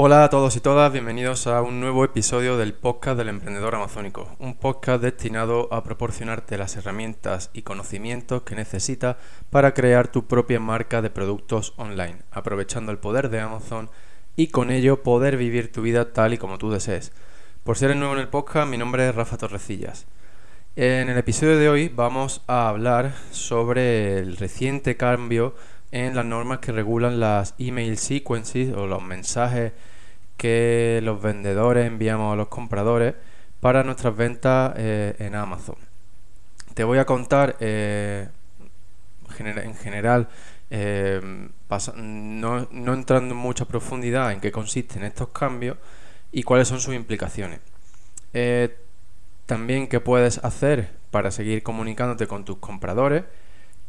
Hola a todos y todas, bienvenidos a un nuevo episodio del podcast del emprendedor amazónico, un podcast destinado a proporcionarte las herramientas y conocimientos que necesitas para crear tu propia marca de productos online, aprovechando el poder de Amazon y con ello poder vivir tu vida tal y como tú desees. Por ser el nuevo en el podcast, mi nombre es Rafa Torrecillas. En el episodio de hoy vamos a hablar sobre el reciente cambio en las normas que regulan las email sequences o los mensajes que los vendedores enviamos a los compradores para nuestras ventas eh, en Amazon. Te voy a contar eh, en general, eh, no, no, entrando en mucha profundidad en qué consisten estos cambios y cuáles son sus implicaciones. también qué puedes hacer para seguir comunicándote con tus compradores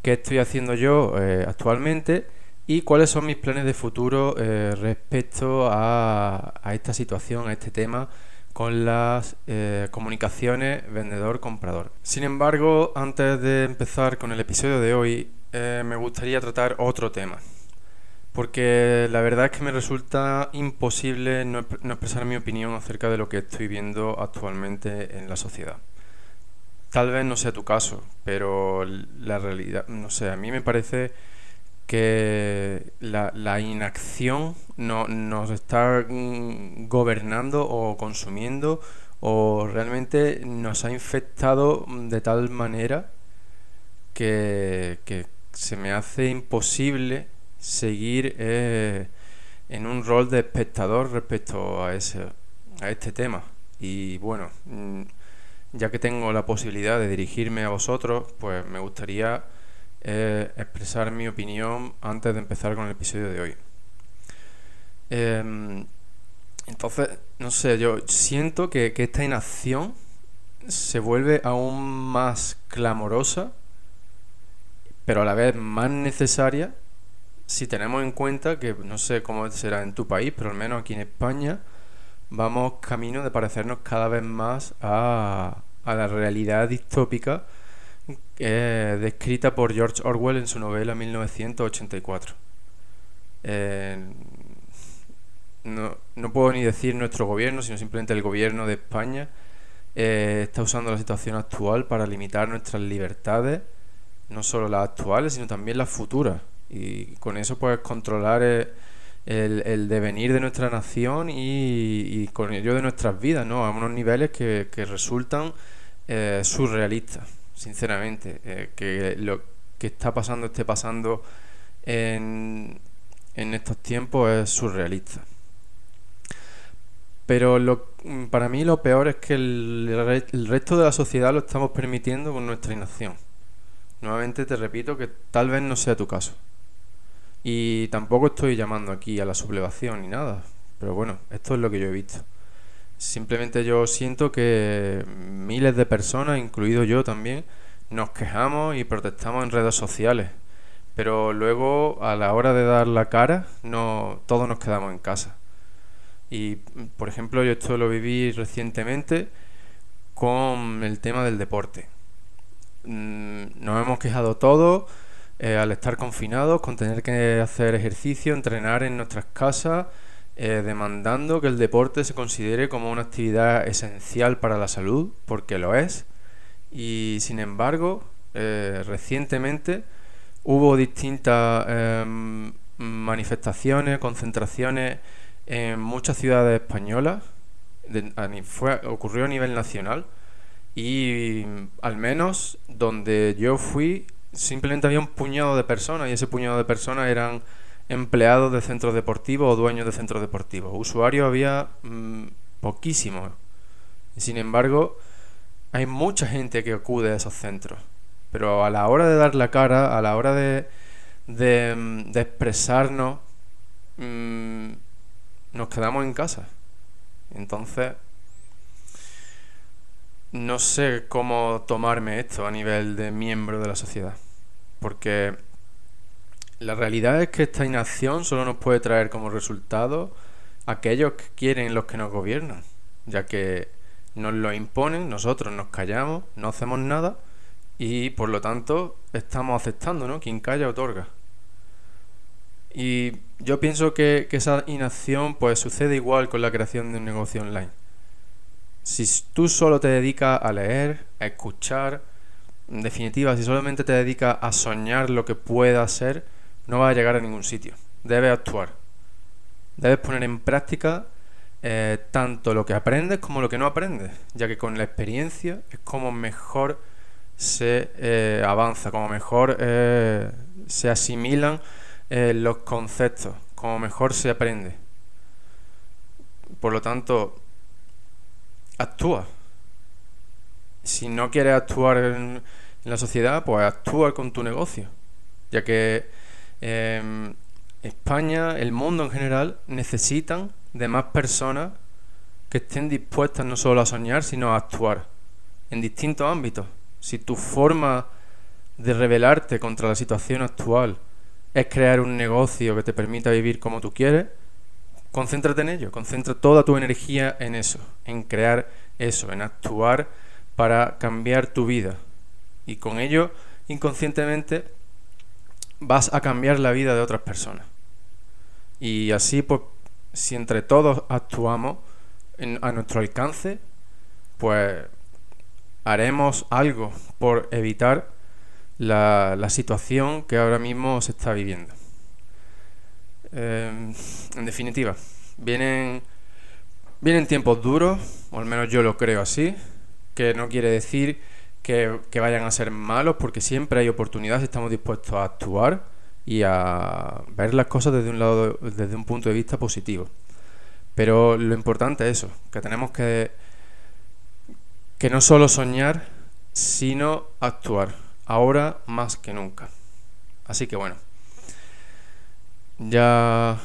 qué estoy haciendo yo actualmente y cuáles son mis planes de futuro eh, respecto a, esta situación, a este tema con las eh, comunicaciones vendedor-comprador. Sin embargo, antes de empezar con el episodio de hoy, me gustaría tratar otro tema. Porque la verdad es que me resulta imposible no expresar mi opinión acerca de lo que estoy viendo actualmente en la sociedad. Tal vez no sea tu caso, pero la realidad, no sé, a mí me parece que la, inacción no, nos está mm, gobernando o consumiendo o realmente nos ha infectado de tal manera que, se me hace imposible seguir eh, en un rol de espectador respecto a, ese, a este tema. Y bueno, mm, ya que tengo la posibilidad de dirigirme a vosotros, pues me gustaría eh, expresar mi opinión antes de empezar con el episodio de hoy. Em, entonces, no sé, yo siento que, que, esta inacción se vuelve aún más clamorosa, pero a la vez más necesaria si tenemos en cuenta que, no sé cómo será en tu país, pero al menos aquí en España, vamos camino de parecernos cada vez más a, la realidad distópica eh, descrita por George Orwell en su novela 1984. Eh, no, no, puedo ni decir nuestro gobierno, sino simplemente el gobierno de España eh, está usando la situación actual para limitar nuestras libertades, no solo las actuales, sino también las futuras. Y con eso puedes controlar el, devenir de nuestra nación y, con ello de nuestras vidas, ¿no? A unos niveles que, resultan eh, surrealistas, sinceramente. Eh, que lo que está pasando, esté pasando en, en estos tiempos es surrealista. Pero lo, para mí lo peor es que el, el, resto de la sociedad lo estamos permitiendo con nuestra inacción. Nuevamente te repito que tal vez no sea tu caso. Y tampoco estoy llamando aquí a la sublevación ni nada. Pero bueno, esto es lo que yo he visto. Simplemente yo siento que miles de personas, incluido yo también, nos quejamos y protestamos en redes sociales. Pero luego, a la hora de dar la cara, no todos nos quedamos en casa. Y, por ejemplo, yo esto lo viví recientemente con el tema del deporte. Mm, nos hemos quejado todos eh, al estar confinados, con tener que hacer ejercicio, entrenar en nuestras casas, eh, demandando que el deporte se considere como una actividad esencial para la salud, porque lo es. Y sin embargo, eh, recientemente hubo distintas em, manifestaciones, concentraciones en muchas ciudades españolas, fue, ocurrió a nivel nacional y al menos donde yo fui simplemente había un puñado de personas y ese puñado de personas eran empleados de centros deportivos o dueños de centros deportivos. Usuarios había mm, poquísimos. Sin embargo, hay mucha gente que acude a esos centros. Pero a la hora de dar la cara, a la hora de, de, mm, expresarnos, mm, nos quedamos en casa. Entonces, no sé cómo tomarme esto a nivel de miembro de la sociedad. Porque la realidad es que esta inacción solo nos puede traer como resultado aquellos que quieren los que nos gobiernan, ya que nos lo imponen, nosotros nos callamos, no hacemos nada y por lo tanto estamos aceptando, ¿no? Quien calla otorga. Y yo pienso que, que esa inacción pues sucede igual con la creación de un negocio online. Si tú solo te dedicas a leer, a escuchar, en definitiva, si solamente te dedicas a soñar lo que pueda ser, no vas a llegar a ningún sitio. Debes actuar. Debes poner en práctica eh, tanto lo que aprendes como lo que no aprendes, ya que con la experiencia es como mejor se eh, avanza, como mejor eh, se asimilan los conceptos, como mejor se aprende. Por lo tanto, actúa. Si no quieres actuar en, la sociedad, pues actúa con tu negocio. Ya que em, España, el mundo en general, necesitan de más personas que estén dispuestas no solo a soñar, sino a actuar en distintos ámbitos. Si tu forma de rebelarte contra la situación actual es crear un negocio que te permita vivir como tú quieres, concéntrate en ello, concentra toda tu energía en eso, en crear eso, en actuar para cambiar tu vida. Y con ello, inconscientemente, vas a cambiar la vida de otras personas. Y así, pues, si entre todos actuamos a nuestro alcance, pues haremos algo por evitar la, situación que ahora mismo se está viviendo. Em, en definitiva, vienen, vienen tiempos duros, o al menos yo lo creo así, que no quiere decir que, vayan a ser malos, porque siempre hay oportunidades, estamos dispuestos a actuar y a ver las cosas desde un lado, desde un punto de vista positivo. Pero lo importante es eso, que tenemos que, que no solo soñar, sino actuar, ahora más que nunca. Así que bueno, ya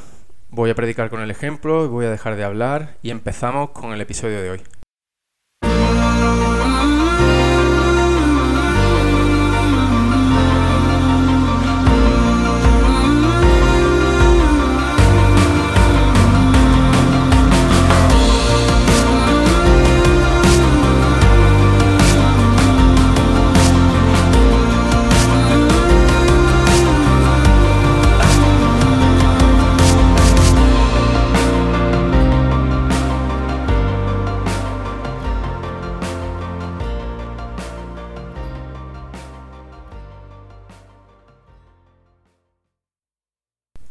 voy a predicar con el ejemplo, voy a dejar de hablar y empezamos con el episodio de hoy.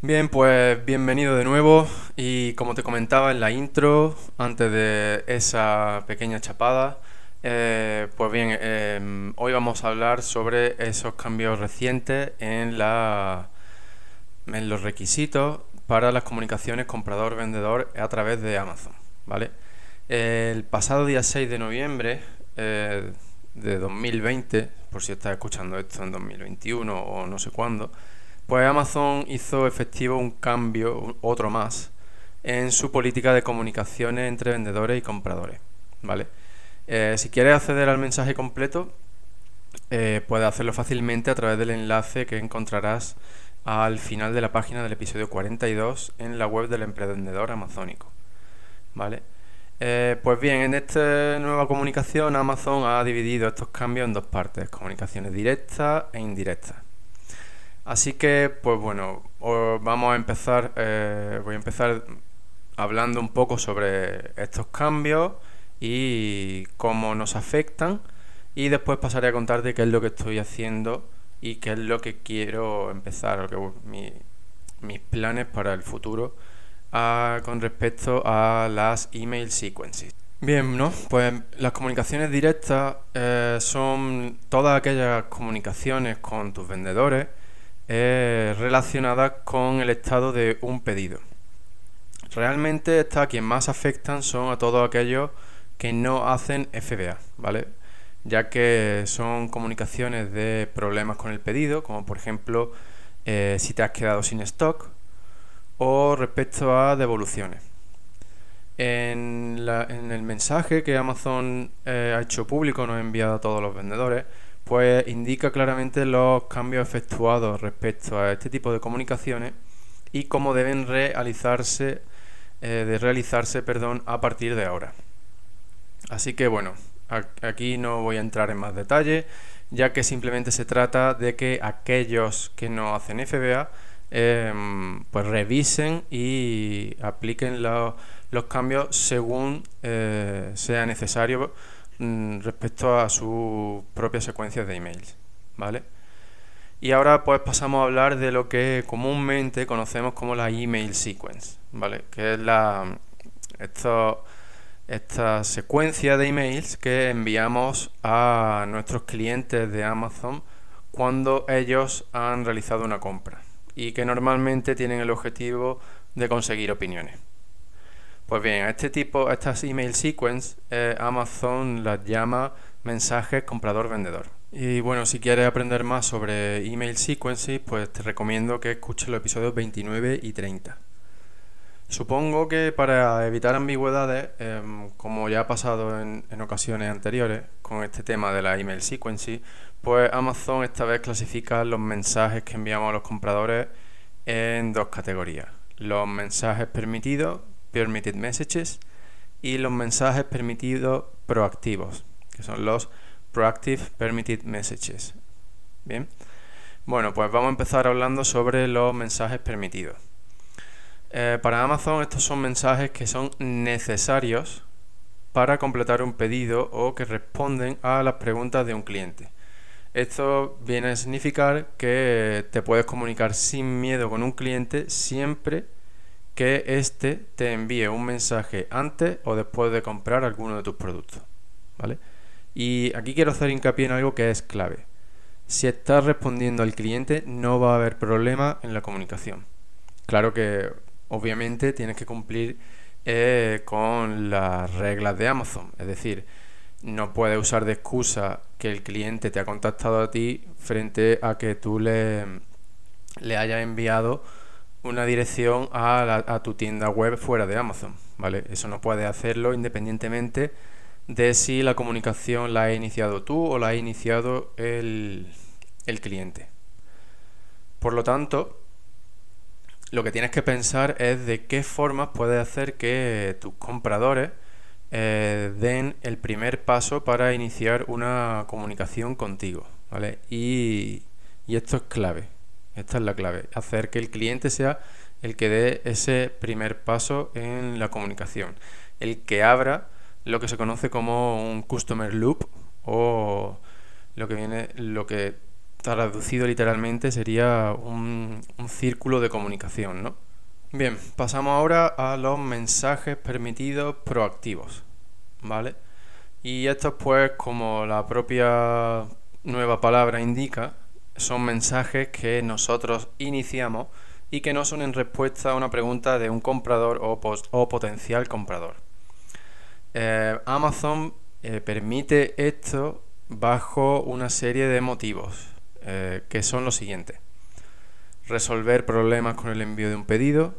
Bien, pues bienvenido de nuevo y como te comentaba en la intro, antes de esa pequeña chapada, eh, pues bien, em, hoy vamos a hablar sobre esos cambios recientes en, la, en los requisitos para las comunicaciones comprador-vendedor a través de Amazon, ¿vale? El pasado día 6 de noviembre eh, de 2020, por si estás escuchando esto en 2021 o no sé cuándo, pues Amazon hizo efectivo un cambio, otro más, en su política de comunicaciones entre vendedores y compradores. ¿vale? Eh, si quieres acceder al mensaje completo, eh, puedes hacerlo fácilmente a través del enlace que encontrarás al final de la página del episodio 42 en la web del emprendedor amazónico. ¿Vale? Eh, pues bien, en esta nueva comunicación Amazon ha dividido estos cambios en dos partes, comunicaciones directas e indirectas. Así que, pues bueno, vamos a empezar, eh, voy a empezar hablando un poco sobre estos cambios y cómo nos afectan y después pasaré a contarte qué es lo que estoy haciendo y qué es lo que quiero empezar, mis planes para el futuro ah, con respecto a las email sequences. Bien, ¿no? Pues las comunicaciones directas eh, son todas aquellas comunicaciones con tus vendedores es relacionada con el estado de un pedido. Realmente está a quien más afectan son a todos aquellos que no hacen FBA, ¿vale? Ya que son comunicaciones de problemas con el pedido, como por ejemplo eh, si te has quedado sin stock o respecto a devoluciones. En, el mensaje que Amazon eh, ha hecho público, nos ha enviado a todos los vendedores, pues indica claramente los cambios efectuados respecto a este tipo de comunicaciones y cómo deben realizarse, eh, de realizarse perdón, a partir de ahora. Así que bueno, aquí no voy a entrar en más detalle, ya que simplemente se trata de que aquellos que no hacen FBA em, pues revisen y apliquen los, cambios según eh, sea necesario respecto a sus propias secuencias de emails, ¿vale? Y ahora pues pasamos a hablar de lo que comúnmente conocemos como la email sequence, ¿vale? Que es la esta secuencia de emails que enviamos a nuestros clientes de Amazon cuando ellos han realizado una compra y que normalmente tienen el objetivo de conseguir opiniones. Pues bien, este tipo, estas email sequence, eh, Amazon las llama mensajes comprador-vendedor. Y bueno, si quieres aprender más sobre email sequences, pues te recomiendo que escuches los episodios 29 y 30. Supongo que para evitar ambigüedades, em, como ya ha pasado en, ocasiones anteriores con este tema de la email sequence, pues Amazon esta vez clasifica los mensajes que enviamos a los compradores en dos categorías. Los mensajes permitidos, permitted messages, y los mensajes permitidos proactivos, que son los proactive permitted messages. Bien. Bueno, pues vamos a empezar hablando sobre los mensajes permitidos. Eh, para Amazon estos son mensajes que son necesarios para completar un pedido o que responden a las preguntas de un cliente. Esto viene a significar que te puedes comunicar sin miedo con un cliente siempre que éste te envíe un mensaje antes o después de comprar alguno de tus productos. ¿Vale? Y aquí quiero hacer hincapié en algo que es clave. Si estás respondiendo al cliente no va a haber problema en la comunicación. Claro que obviamente tienes que cumplir eh, con las reglas de Amazon. Es decir, no puedes usar de excusa que el cliente te ha contactado a ti frente a que tú le, le hayas enviado una dirección a, tu tienda web fuera de Amazon. ¿vale? Eso no puedes hacerlo independientemente de si la comunicación la ha iniciado tú o la ha iniciado el, cliente. Por lo tanto, lo que tienes que pensar es de qué formas puedes hacer que tus compradores eh, den el primer paso para iniciar una comunicación contigo, ¿vale? Y esto es clave, esta es la clave, hacer que el cliente sea el que dé ese primer paso en la comunicación, el que abra lo que se conoce como un customer loop o lo que viene, lo que traducido literalmente sería un, círculo de comunicación, ¿no? Bien, pasamos ahora a los mensajes permitidos proactivos, ¿vale? Y estos pues, como la propia nueva palabra indica, son mensajes que nosotros iniciamos y que no son en respuesta a una pregunta de un comprador o, o potencial comprador. Eh, Amazon eh, permite esto bajo una serie de motivos. Eh, que son los siguientes. Resolver problemas con el envío de un pedido,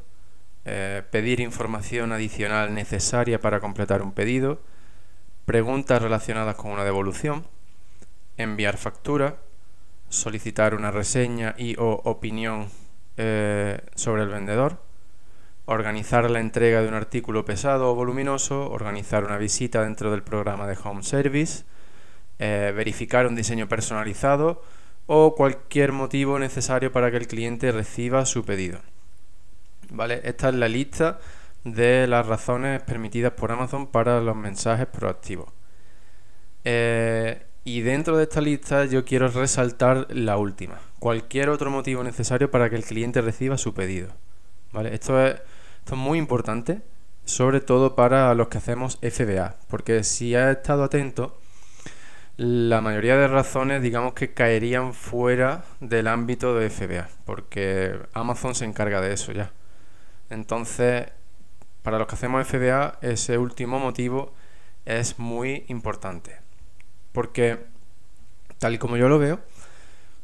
pedir información adicional necesaria para completar un pedido, preguntas relacionadas con una devolución, enviar factura, solicitar una reseña y o opinión eh, sobre el vendedor, organizar la entrega de un artículo pesado o voluminoso, organizar una visita dentro del programa de Home Service, verificar un diseño personalizado, o cualquier motivo necesario para que el cliente reciba su pedido. ¿Vale? Esta es la lista de las razones permitidas por Amazon para los mensajes proactivos. Eh, y dentro de esta lista yo quiero resaltar la última. Cualquier otro motivo necesario para que el cliente reciba su pedido. ¿Vale? Esto es, es muy importante, sobre todo para los que hacemos FBA. Porque si has estado atento, la mayoría de razones digamos que caerían fuera del ámbito de FBA, porque Amazon se encarga de eso ya. Entonces, para los que hacemos FBA, ese último motivo es muy importante. Porque, tal y como yo lo veo,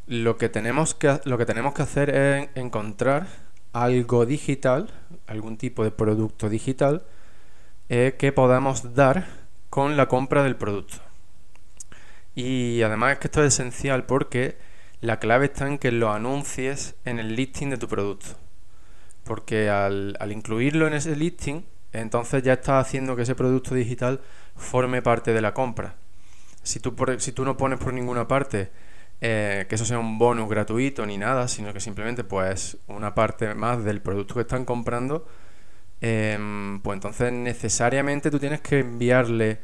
lo que tenemos que, lo que, tenemos que hacer es encontrar algo digital, algún tipo de producto digital, eh, que podamos dar con la compra del producto. Y además es que esto es esencial porque la clave está en que lo anuncies en el listing de tu producto. Porque al, incluirlo en ese listing, entonces ya estás haciendo que ese producto digital forme parte de la compra. Si tú, si tú no pones por ninguna parte eh, que eso sea un bonus gratuito ni nada, sino que simplemente pues una parte más del producto que están comprando, em, pues entonces necesariamente tú tienes que enviarle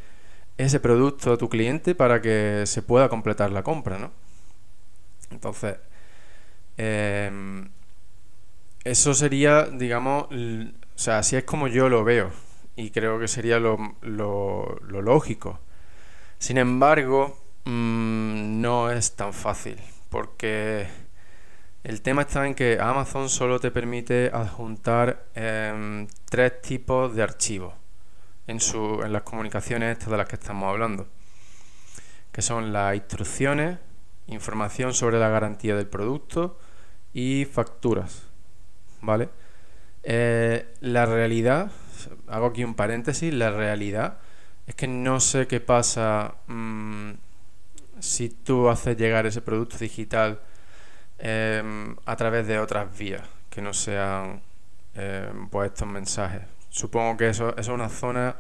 ese producto a tu cliente para que se pueda completar la compra, ¿no? Entonces, em, eso sería, digamos, o sea, así es como yo lo veo y creo que sería lo, lo, lógico. Sin embargo, mm, no es tan fácil porque el tema está en que Amazon solo te permite adjuntar em, tres tipos de archivos en, su, en las comunicaciones estas de las que estamos hablando, que son las instrucciones, información sobre la garantía del producto y facturas. ¿Vale? Eh, la realidad, hago aquí un paréntesis, la realidad es que no sé qué pasa mm, si tú haces llegar ese producto digital em, a través de otras vías que no sean em, pues estos mensajes. Supongo que eso, es una zona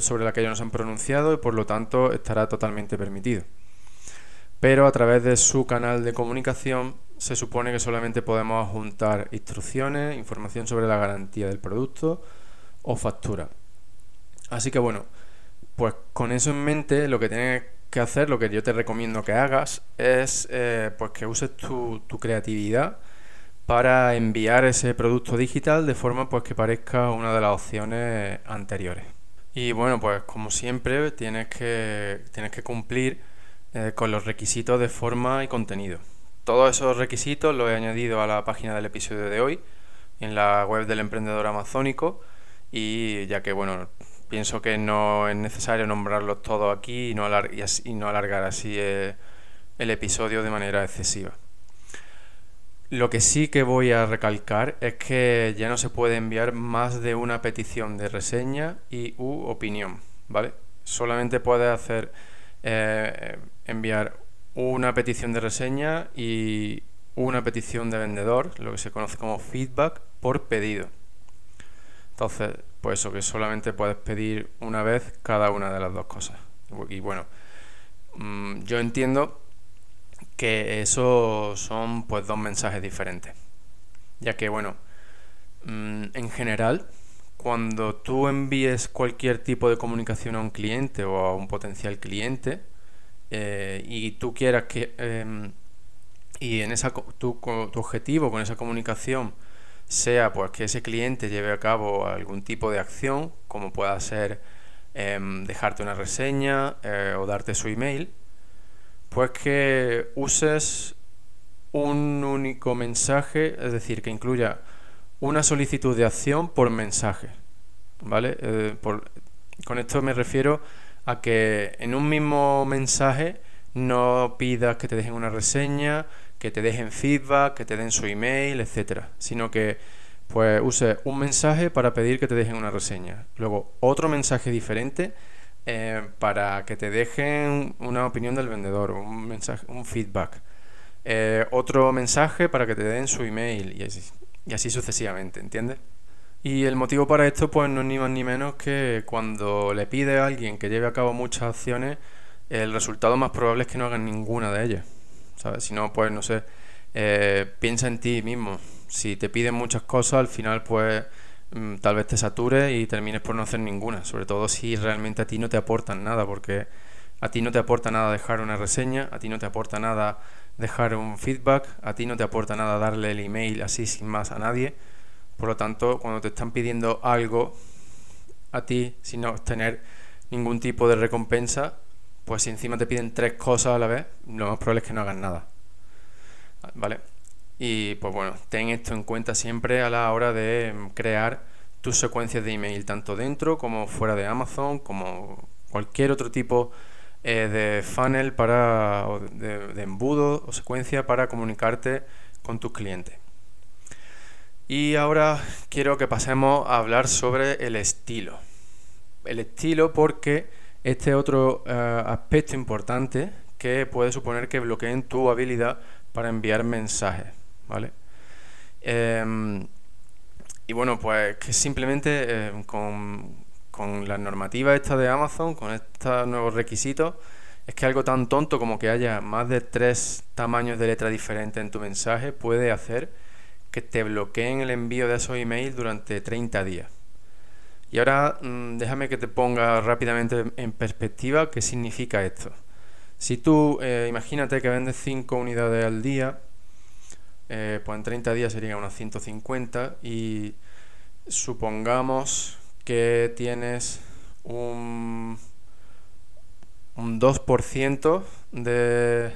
sobre la que ellos no se han pronunciado y por lo tanto estará totalmente permitido. Pero a través de su canal de comunicación se supone que solamente podemos juntar instrucciones, información sobre la garantía del producto o factura. Así que bueno, pues con eso en mente lo que tienes que hacer, lo que yo te recomiendo que hagas es eh, pues que uses tu, tu, creatividad para enviar ese producto digital de forma pues que parezca una de las opciones anteriores. Y bueno, pues como siempre tienes que, tienes que cumplir eh, con los requisitos de forma y contenido. Todos esos requisitos los he añadido a la página del episodio de hoy, en la web del emprendedor amazónico, y ya que bueno, pienso que no es necesario nombrarlos todos aquí y no, alargar así eh, el episodio de manera excesiva. Lo que sí que voy a recalcar es que ya no se puede enviar más de una petición de reseña y u opinión, ¿vale? Solamente puedes hacer eh, enviar una petición de reseña y una petición de vendedor, lo que se conoce como feedback por pedido. Entonces, pues eso, que solamente puedes pedir una vez cada una de las dos cosas. Y bueno, mm, yo entiendo que eso son pues dos mensajes diferentes. Ya que bueno, mm, en general, cuando tú envíes cualquier tipo de comunicación a un cliente o a un potencial cliente, eh, y tú quieras que em, y en esa tu, tu objetivo con esa comunicación sea pues que ese cliente lleve a cabo algún tipo de acción como pueda ser em, dejarte una reseña eh, o darte su email pues que uses un único mensaje es decir que incluya una solicitud de acción por mensaje vale eh, con esto me refiero a que en un mismo mensaje no pidas que te dejen una reseña, que te dejen feedback, que te den su email, etcétera, sino que pues uses un mensaje para pedir que te dejen una reseña, luego otro mensaje diferente eh, para que te dejen una opinión del vendedor, un mensaje, un feedback, eh, otro mensaje para que te den su email y así, y así sucesivamente, ¿entiendes? Y el motivo para esto, pues no es ni más ni menos que cuando le pide a alguien que lleve a cabo muchas acciones, el resultado más probable es que no hagan ninguna de ellas. ¿Sabes? Si no, pues no sé, eh, piensa en ti mismo. Si te piden muchas cosas, al final, pues mm, tal vez te satures y termines por no hacer ninguna. Sobre todo si realmente a ti no te aportan nada, porque a ti no te aporta nada dejar una reseña, a ti no te aporta nada dejar un feedback, a ti no te aporta nada darle el email así sin más a nadie por lo tanto, cuando te están pidiendo algo a ti sin obtener ningún tipo de recompensa, pues si encima te piden tres cosas a la vez, lo más probable es que no hagan nada. ¿Vale? Y pues bueno, ten esto en cuenta siempre a la hora de crear tus secuencias de email, tanto dentro como fuera de Amazon, como cualquier otro tipo eh, de funnel para, de embudo o secuencia para comunicarte con tus clientes. Y ahora quiero que pasemos a hablar sobre el estilo. El estilo porque este es otro eh, aspecto importante que puede suponer que bloqueen tu habilidad para enviar mensajes, ¿vale? Em, y bueno, pues que simplemente em, con, con la normativa esta de Amazon, con estos nuevos requisitos, es que algo tan tonto como que haya más de tres tamaños de letra diferentes en tu mensaje puede hacer que te bloqueen el envío de esos emails durante 30 días. Y ahora mm, déjame que te ponga rápidamente en perspectiva qué significa esto. Si tú eh, imagínate que vendes 5 unidades al día, eh, pues en 30 días serían unas 150 y supongamos que tienes un, un 2% de,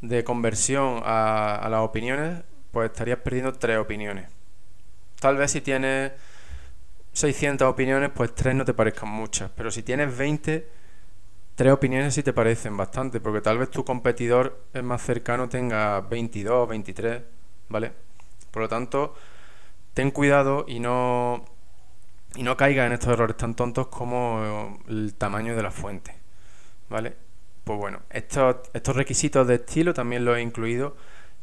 de conversión a, a las opiniones, pues estarías perdiendo 3 opiniones. Tal vez si tienes 600 opiniones, pues 3 no te parezcan muchas, pero si tienes 20, 3 opiniones sí te parecen bastante, porque tal vez tu competidor es más cercano tenga 22, 23, ¿vale? Por lo tanto, ten cuidado y no y no caiga en estos errores tan tontos como el tamaño de la fuente. ¿Vale? Pues bueno, estos, estos requisitos de estilo también los he incluido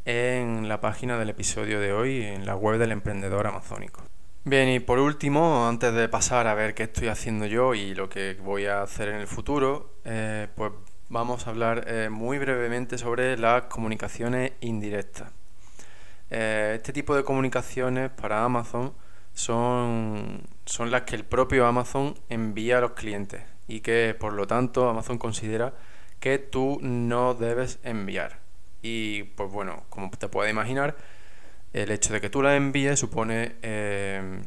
en la página del episodio de hoy, en la web del emprendedor amazónico. Bien, y por último, antes de pasar a ver qué estoy haciendo yo y lo que voy a hacer en el futuro, eh, pues vamos a hablar eh, muy brevemente sobre las comunicaciones indirectas. Eh, este tipo de comunicaciones para Amazon son, son las que el propio Amazon envía a los clientes y que por lo tanto Amazon considera que tú no debes enviar. Y pues bueno, como te puedes imaginar, el hecho de que tú la envíes supone eh,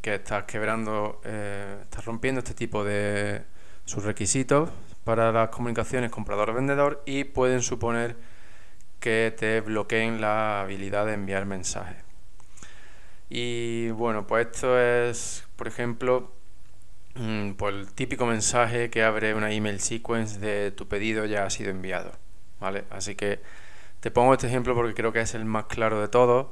que estás quebrando, eh, estás rompiendo este tipo de sus requisitos para las comunicaciones comprador-vendedor y pueden suponer que te bloqueen la habilidad de enviar mensajes. Y bueno, pues esto es, por ejemplo, mm, pues el típico mensaje que abre una email sequence de tu pedido ya ha sido enviado. ¿Vale? Así que te pongo este ejemplo porque creo que es el más claro de todos.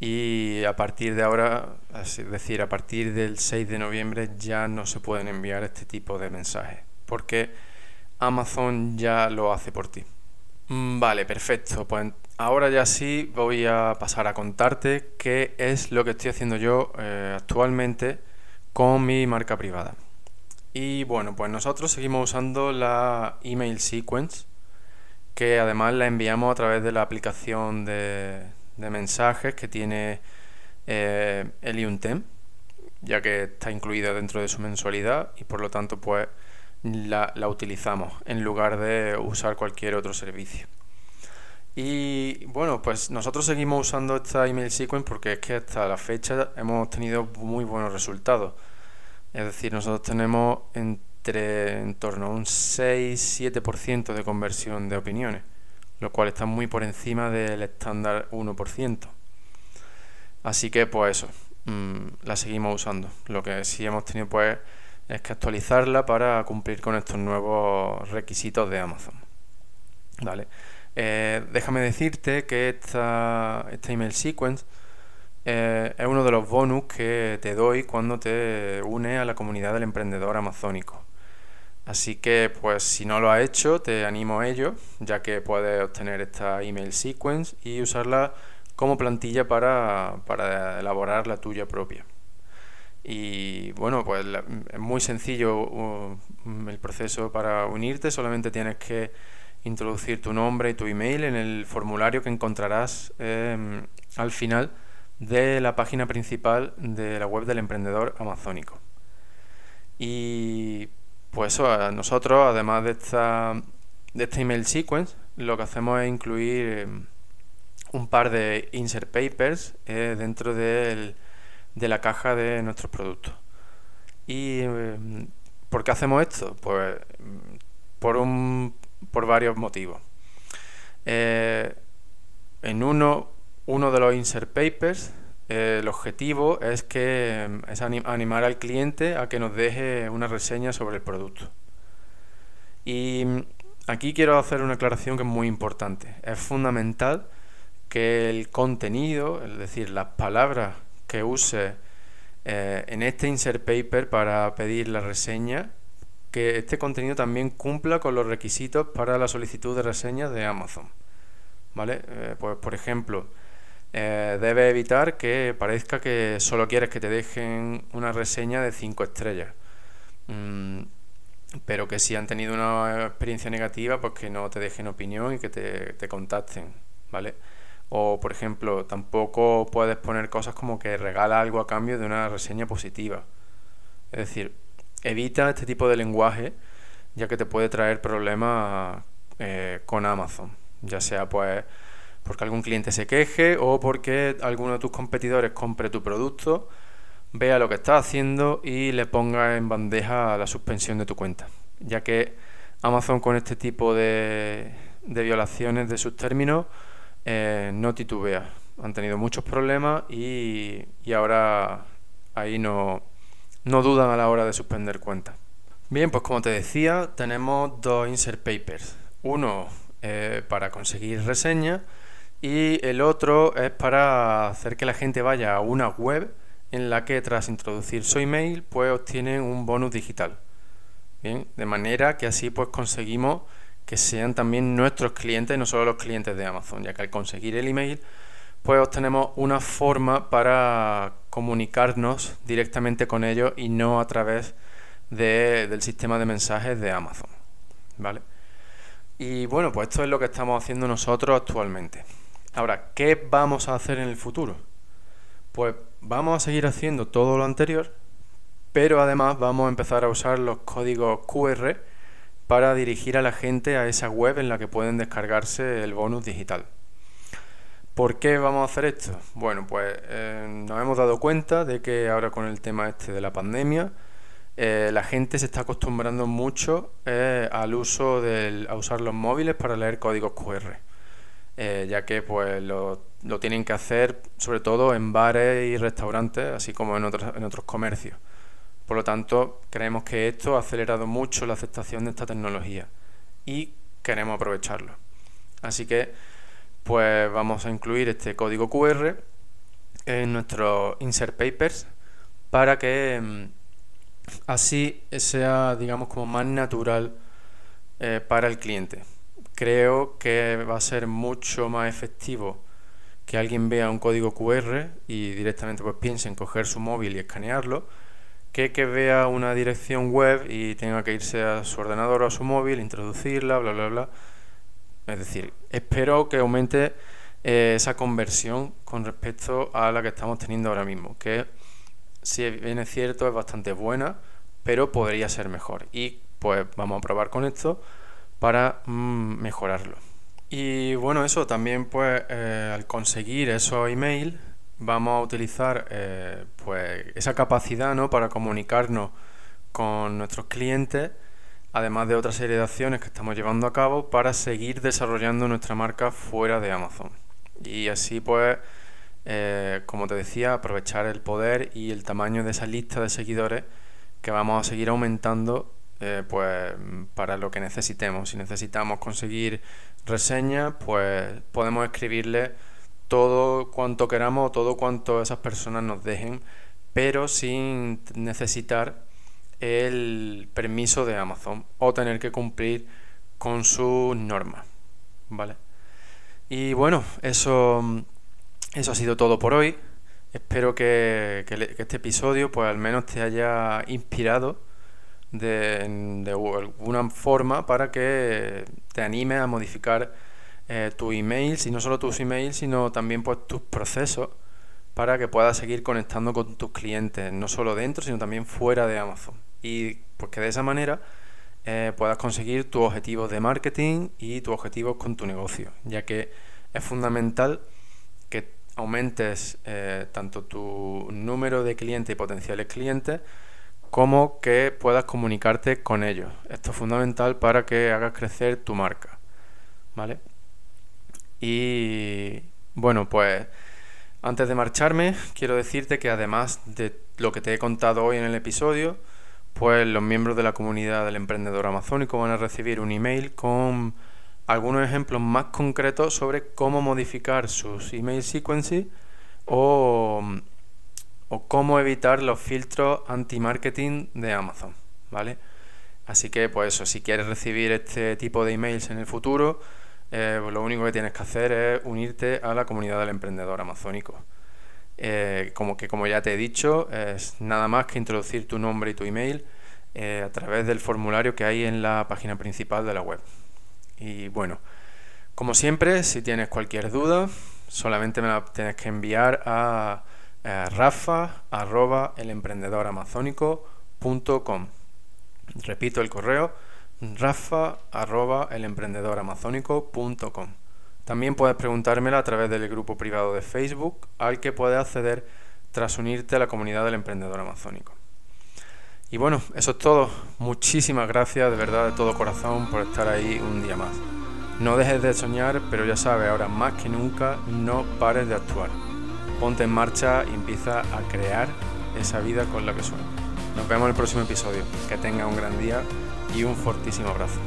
Y a partir de ahora, es decir, a partir del 6 de noviembre ya no se pueden enviar este tipo de mensajes. Porque Amazon ya lo hace por ti. Mm, vale, perfecto. Pues ahora ya sí voy a pasar a contarte qué es lo que estoy haciendo yo eh, actualmente con mi marca privada. Y bueno, pues nosotros seguimos usando la email sequence, que además la enviamos a través de la aplicación de, mensajes que tiene eh, Eliuntem, ya que está incluida dentro de su mensualidad y por lo tanto pues la, utilizamos en lugar de usar cualquier otro servicio. Y bueno, pues nosotros seguimos usando esta email sequence porque es que hasta la fecha hemos tenido muy buenos resultados. Es decir, nosotros tenemos entre en torno a un 6-7% de conversión de opiniones, lo cual está muy por encima del estándar 1%. Así que pues eso, mm, la seguimos usando. Lo que sí hemos tenido pues es que actualizarla para cumplir con estos nuevos requisitos de Amazon. Vale. Eh, déjame decirte que esta, esta email sequence eh, es uno de los bonus que te doy cuando te unes a la comunidad del emprendedor amazónico. Así que, pues, si no lo has hecho, te animo a ello, ya que puedes obtener esta email sequence y usarla como plantilla para, para elaborar la tuya propia. Y bueno, pues es muy sencillo el proceso para unirte, solamente tienes que introducir tu nombre y tu email en el formulario que encontrarás em, al final de la página principal de la web del emprendedor amazónico. Y pues nosotros, además de esta, de esta email sequence, lo que hacemos es incluir em, un par de insert papers eh, dentro del de la caja de nuestros productos. ¿Y eh, por qué hacemos esto? Pues por, un, por varios motivos. Eh, en uno, uno de los insert papers, eh, el objetivo es que es animar al cliente a que nos deje una reseña sobre el producto. Y aquí quiero hacer una aclaración que es muy importante. Es fundamental que el contenido, es decir, las palabras que use eh, en este insert paper para pedir la reseña, que este contenido también cumpla con los requisitos para la solicitud de reseña de Amazon. ¿Vale? Eh, pues por ejemplo, eh, debe evitar que parezca que solo quieres que te dejen una reseña de 5 estrellas. Mm, pero que si han tenido una experiencia negativa, pues que no te dejen opinión y que te, te contacten, ¿vale? O, por ejemplo, tampoco puedes poner cosas como que regala algo a cambio de una reseña positiva. Es decir, evita este tipo de lenguaje, ya que te puede traer problemas eh, con Amazon. Ya sea pues porque algún cliente se queje o porque alguno de tus competidores compre tu producto, vea lo que estás haciendo y le ponga en bandeja la suspensión de tu cuenta. Ya que Amazon con este tipo de, de violaciones de sus términos eh, no titubea. Han tenido muchos problemas y, ahora ahí no, no dudan a la hora de suspender cuentas. Bien, pues como te decía, tenemos dos insert papers. Uno eh, para conseguir reseñas y el otro es para hacer que la gente vaya a una web en la que tras introducir su email pues obtienen un bonus digital. Bien, de manera que así pues conseguimos que sean también nuestros clientes, no solo los clientes de Amazon, ya que al conseguir el email, pues obtenemos una forma para comunicarnos directamente con ellos y no a través del sistema de mensajes de Amazon. ¿Vale? Y bueno, pues esto es lo que estamos haciendo nosotros actualmente. Ahora, ¿qué vamos a hacer en el futuro? Pues vamos a seguir haciendo todo lo anterior, pero además vamos a empezar a usar los códigos QR para dirigir a la gente a esa web en la que pueden descargarse el bonus digital. ¿Por qué vamos a hacer esto? Bueno, pues eh, nos hemos dado cuenta de que ahora con el tema este de la pandemia, eh, la gente se está acostumbrando mucho eh, al uso del, a usar los móviles para leer códigos QR, ya que pues lo, lo, tienen que hacer sobre todo en bares y restaurantes, así como en otros, en otros comercios. Por lo tanto, creemos que esto ha acelerado mucho la aceptación de esta tecnología y queremos aprovecharlo. Así que, pues vamos a incluir este código QR en nuestros insert papers para que mm, así sea, digamos, como más natural eh, para el cliente. Creo que va a ser mucho más efectivo que alguien vea un código QR y directamente pues piense en coger su móvil y escanearlo que, que vea una dirección web y tenga que irse a su ordenador o a su móvil, introducirla, bla, bla, bla. Es decir, espero que aumente eh, esa conversión con respecto a la que estamos teniendo ahora mismo, que si bien es cierto es bastante buena, pero podría ser mejor. Y pues vamos a probar con esto para mm, mejorarlo. Y bueno, eso también pues eh, al conseguir esos emails vamos a utilizar eh, pues esa capacidad ¿no? para comunicarnos con nuestros clientes, además de otra serie de acciones que estamos llevando a cabo para seguir desarrollando nuestra marca fuera de Amazon. Y así pues, eh, como te decía, aprovechar el poder y el tamaño de esa lista de seguidores que vamos a seguir aumentando eh, pues para lo que necesitemos. Si necesitamos conseguir reseñas, pues podemos escribirle todo cuanto queramos, todo cuanto esas personas nos dejen, pero sin necesitar el permiso de Amazon o tener que cumplir con sus normas, ¿vale? Y bueno, eso, eso ha sido todo por hoy. Espero que, este episodio pues al menos te haya inspirado de, alguna forma para que te anime a modificar eh, tus emails, y no solo tus emails, sino también pues, tus procesos para que puedas seguir conectando con tus clientes, no solo dentro, sino también fuera de Amazon. Y pues que de esa manera eh, puedas conseguir tus objetivos de marketing y tus objetivos con tu negocio, ya que es fundamental que aumentes eh, tanto tu número de clientes y potenciales clientes, como que puedas comunicarte con ellos. Esto es fundamental para que hagas crecer tu marca. ¿Vale? Y bueno, pues antes de marcharme, quiero decirte que además de lo que te he contado hoy en el episodio, pues los miembros de la comunidad del emprendedor amazónico van a recibir un email con algunos ejemplos más concretos sobre cómo modificar sus email sequences o, o cómo evitar los filtros anti-marketing de Amazon, ¿vale? Así que, pues eso, si quieres recibir este tipo de emails en el futuro, eh, pues lo único que tienes que hacer es unirte a la comunidad del emprendedor amazónico. Eh, como que como ya te he dicho, es nada más que introducir tu nombre y tu email eh, a través del formulario que hay en la página principal de la web. Y bueno, como siempre, si tienes cualquier duda, solamente me la tienes que enviar a, rafa Repito el correo rafa También puedes preguntármela a través del grupo privado de Facebook al que puedes acceder tras unirte a la comunidad del emprendedor amazónico. Y bueno, eso es todo. Muchísimas gracias de verdad de todo corazón por estar ahí un día más. No dejes de soñar, pero ya sabes, ahora más que nunca, no pares de actuar. Ponte en marcha y empieza a crear esa vida con la que sueñas. Nos vemos en el próximo episodio. Que tenga un gran día y un fortísimo abrazo.